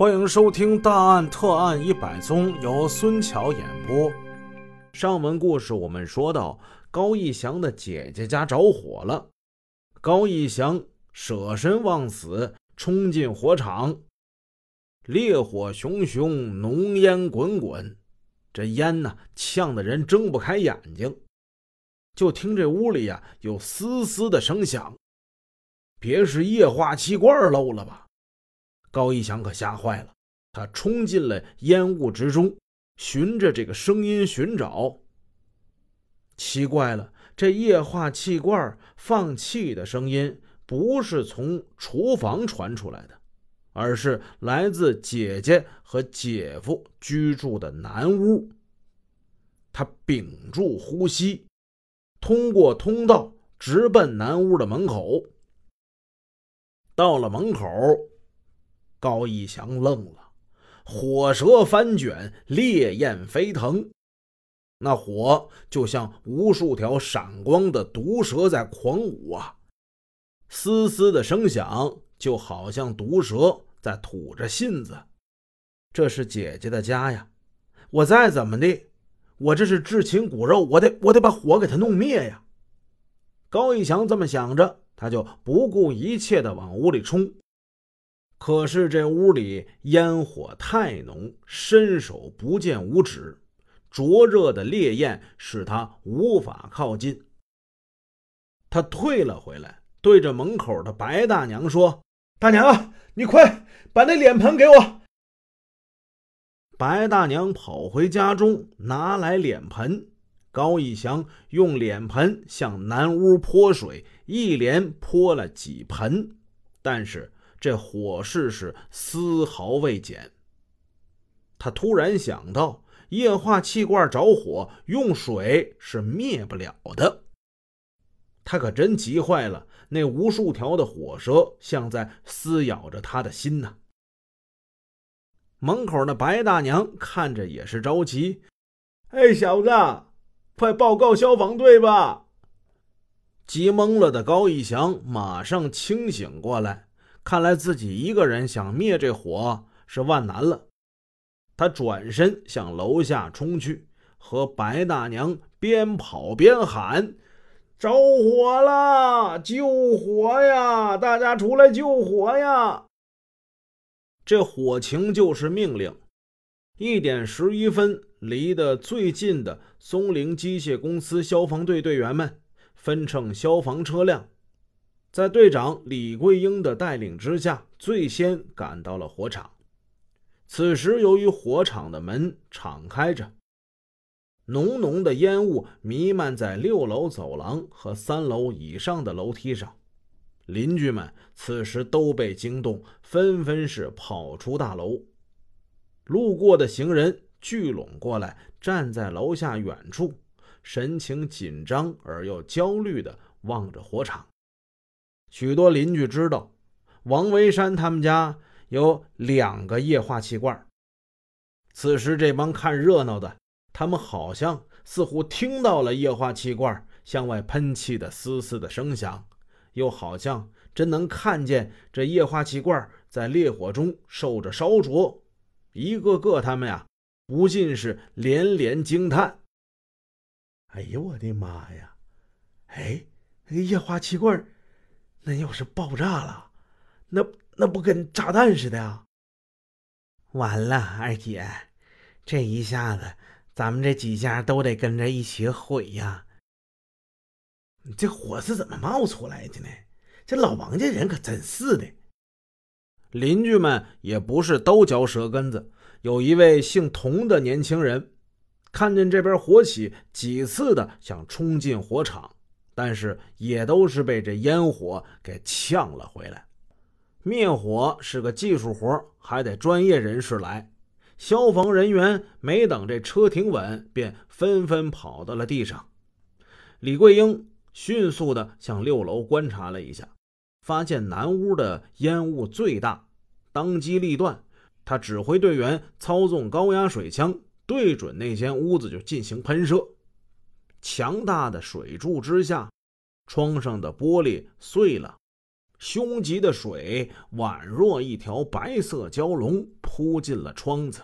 欢迎收听《大案特案一百宗》，由孙桥演播。上文故事我们说到，高义祥的姐姐家着火了，高义祥舍身忘死，冲进火场，烈火熊熊，浓烟滚滚，这烟呢呛得人睁不开眼睛。就听这屋里呀有嘶嘶的声响，别是液化气罐漏了吧？高一祥可吓坏了，他冲进了烟雾之中，循着这个声音寻找。奇怪了，这液化气罐放气的声音不是从厨房传出来的，而是来自姐姐和姐夫居住的南屋。他屏住呼吸，通过通道直奔南屋的门口。到了门口。高义祥愣了，火舌翻卷，烈焰飞腾，那火就像无数条闪光的毒蛇在狂舞啊！嘶嘶的声响，就好像毒蛇在吐着信子。这是姐姐的家呀！我再怎么的，我这是至亲骨肉，我得我得把火给他弄灭呀！高义祥这么想着，他就不顾一切的往屋里冲。可是这屋里烟火太浓，伸手不见五指，灼热的烈焰使他无法靠近。他退了回来，对着门口的白大娘说：“大娘，你快把那脸盆给我。”白大娘跑回家中，拿来脸盆。高义祥用脸盆向南屋泼水，一连泼了几盆，但是。这火势是丝毫未减。他突然想到，液化气罐着火，用水是灭不了的。他可真急坏了，那无数条的火舌像在撕咬着他的心呐。门口的白大娘看着也是着急：“哎，小子，快报告消防队吧！”急懵了的高义祥马上清醒过来。看来自己一个人想灭这火是万难了，他转身向楼下冲去，和白大娘边跑边喊：“着火了！救火呀！大家出来救火呀！”这火情就是命令。一点十一分，离得最近的松陵机械公司消防队队员们分乘消防车辆。在队长李桂英的带领之下，最先赶到了火场。此时，由于火场的门敞开着，浓浓的烟雾弥漫在六楼走廊和三楼以上的楼梯上。邻居们此时都被惊动，纷纷是跑出大楼。路过的行人聚拢过来，站在楼下远处，神情紧张而又焦虑地望着火场。许多邻居知道，王维山他们家有两个液化气罐。此时，这帮看热闹的，他们好像似乎听到了液化气罐向外喷气的嘶嘶的声响，又好像真能看见这液化气罐在烈火中受着烧灼。一个个他们呀，不禁是连连惊叹：“哎呦，我的妈呀！哎，液化气罐……”那要是爆炸了，那那不跟炸弹似的呀？完了，二姐，这一下子咱们这几家都得跟着一起毁呀！这火是怎么冒出来的呢？这老王家人可真是的。邻居们也不是都嚼舌根子，有一位姓童的年轻人，看见这边火起，几次的想冲进火场。但是也都是被这烟火给呛了回来。灭火是个技术活，还得专业人士来。消防人员没等这车停稳，便纷纷跑到了地上。李桂英迅速的向六楼观察了一下，发现南屋的烟雾最大，当机立断，他指挥队员操纵高压水枪，对准那间屋子就进行喷射。强大的水柱之下，窗上的玻璃碎了，凶急的水宛若一条白色蛟龙扑进了窗子。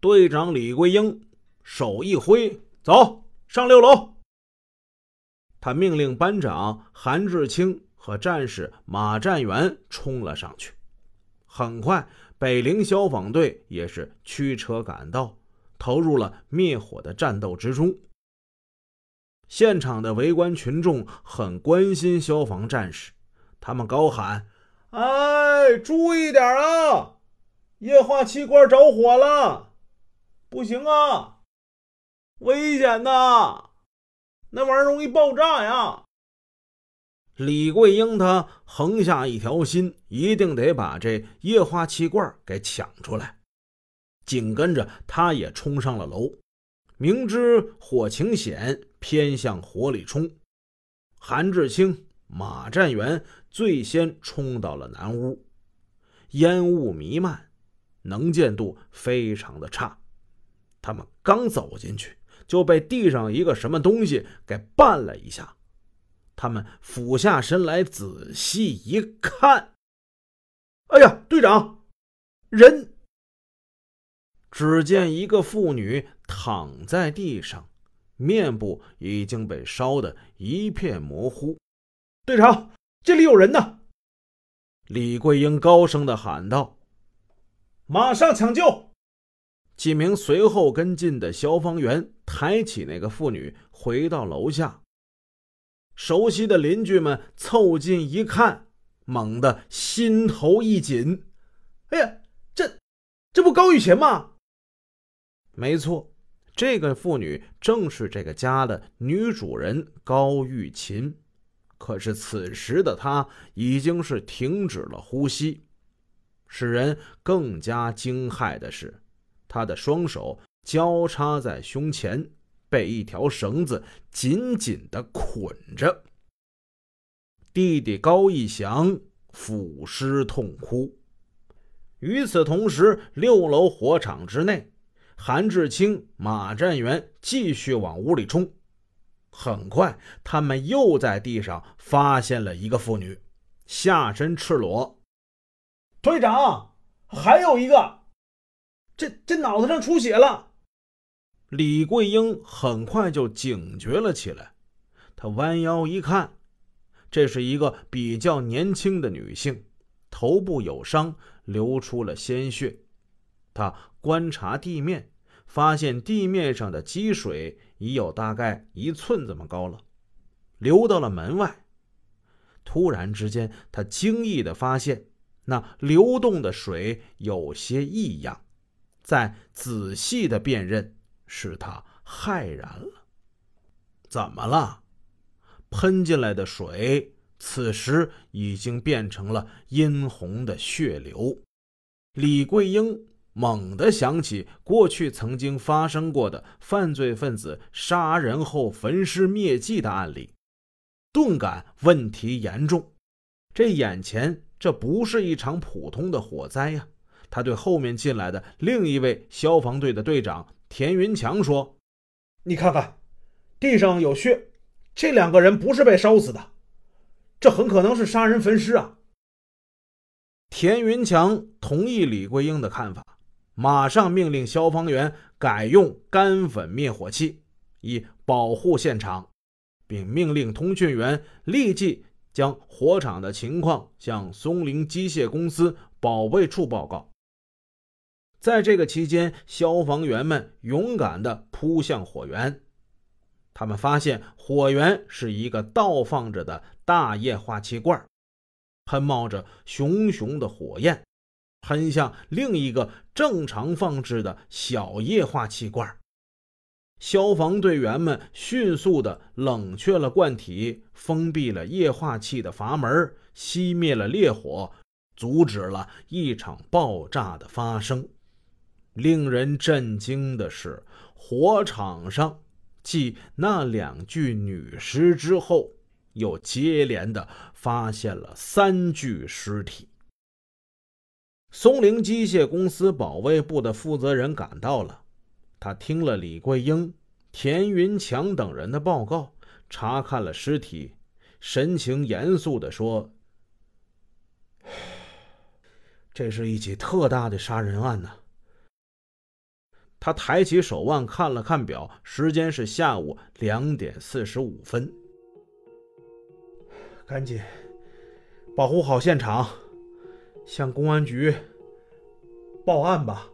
队长李桂英手一挥，走上六楼。他命令班长韩志清和战士马占元冲了上去。很快，北陵消防队也是驱车赶到，投入了灭火的战斗之中。现场的围观群众很关心消防战士，他们高喊：“哎，注意点啊！液化气罐着火了，不行啊，危险呐！那玩意儿容易爆炸呀！”李桂英他横下一条心，一定得把这液化气罐给抢出来。紧跟着，他也冲上了楼。明知火情险，偏向火里冲。韩志清、马占元最先冲到了南屋，烟雾弥漫，能见度非常的差。他们刚走进去，就被地上一个什么东西给绊了一下。他们俯下身来仔细一看，哎呀，队长，人！只见一个妇女躺在地上，面部已经被烧得一片模糊。队长，这里有人呢！李桂英高声的喊道：“马上抢救！”几名随后跟进的消防员抬起那个妇女，回到楼下。熟悉的邻居们凑近一看，猛地心头一紧：“哎呀，这，这不高玉琴吗？”没错，这个妇女正是这个家的女主人高玉琴。可是此时的她已经是停止了呼吸。使人更加惊骇的是，她的双手交叉在胸前，被一条绳子紧紧的捆着。弟弟高义祥俯尸痛哭。与此同时，六楼火场之内。韩志清、马占元继续往屋里冲，很快，他们又在地上发现了一个妇女，下身赤裸。队长，还有一个，这这脑袋上出血了。李桂英很快就警觉了起来，她弯腰一看，这是一个比较年轻的女性，头部有伤，流出了鲜血。她观察地面，发现地面上的积水已有大概一寸这么高了，流到了门外。突然之间，他惊异的发现，那流动的水有些异样。再仔细的辨认，使他骇然了。怎么了？喷进来的水，此时已经变成了殷红的血流。李桂英。猛地想起过去曾经发生过的犯罪分子杀人后焚尸灭迹的案例，顿感问题严重。这眼前这不是一场普通的火灾呀！他对后面进来的另一位消防队的队长田云强说：“你看看，地上有血，这两个人不是被烧死的，这很可能是杀人焚尸啊！”田云强同意李桂英的看法。马上命令消防员改用干粉灭火器，以保护现场，并命令通讯员立即将火场的情况向松林机械公司保卫处报告。在这个期间，消防员们勇敢地扑向火源，他们发现火源是一个倒放着的大液化气罐，喷冒着熊熊的火焰。喷向另一个正常放置的小液化气罐。消防队员们迅速地冷却了罐体，封闭了液化气的阀门，熄灭了烈火，阻止了一场爆炸的发生。令人震惊的是，火场上继那两具女尸之后，又接连地发现了三具尸体。松陵机械公司保卫部的负责人赶到了，他听了李桂英、田云强等人的报告，查看了尸体，神情严肃地说：“ 这是一起特大的杀人案呐！他抬起手腕看了看表，时间是下午两点四十五分。赶紧保护好现场，向公安局报案吧。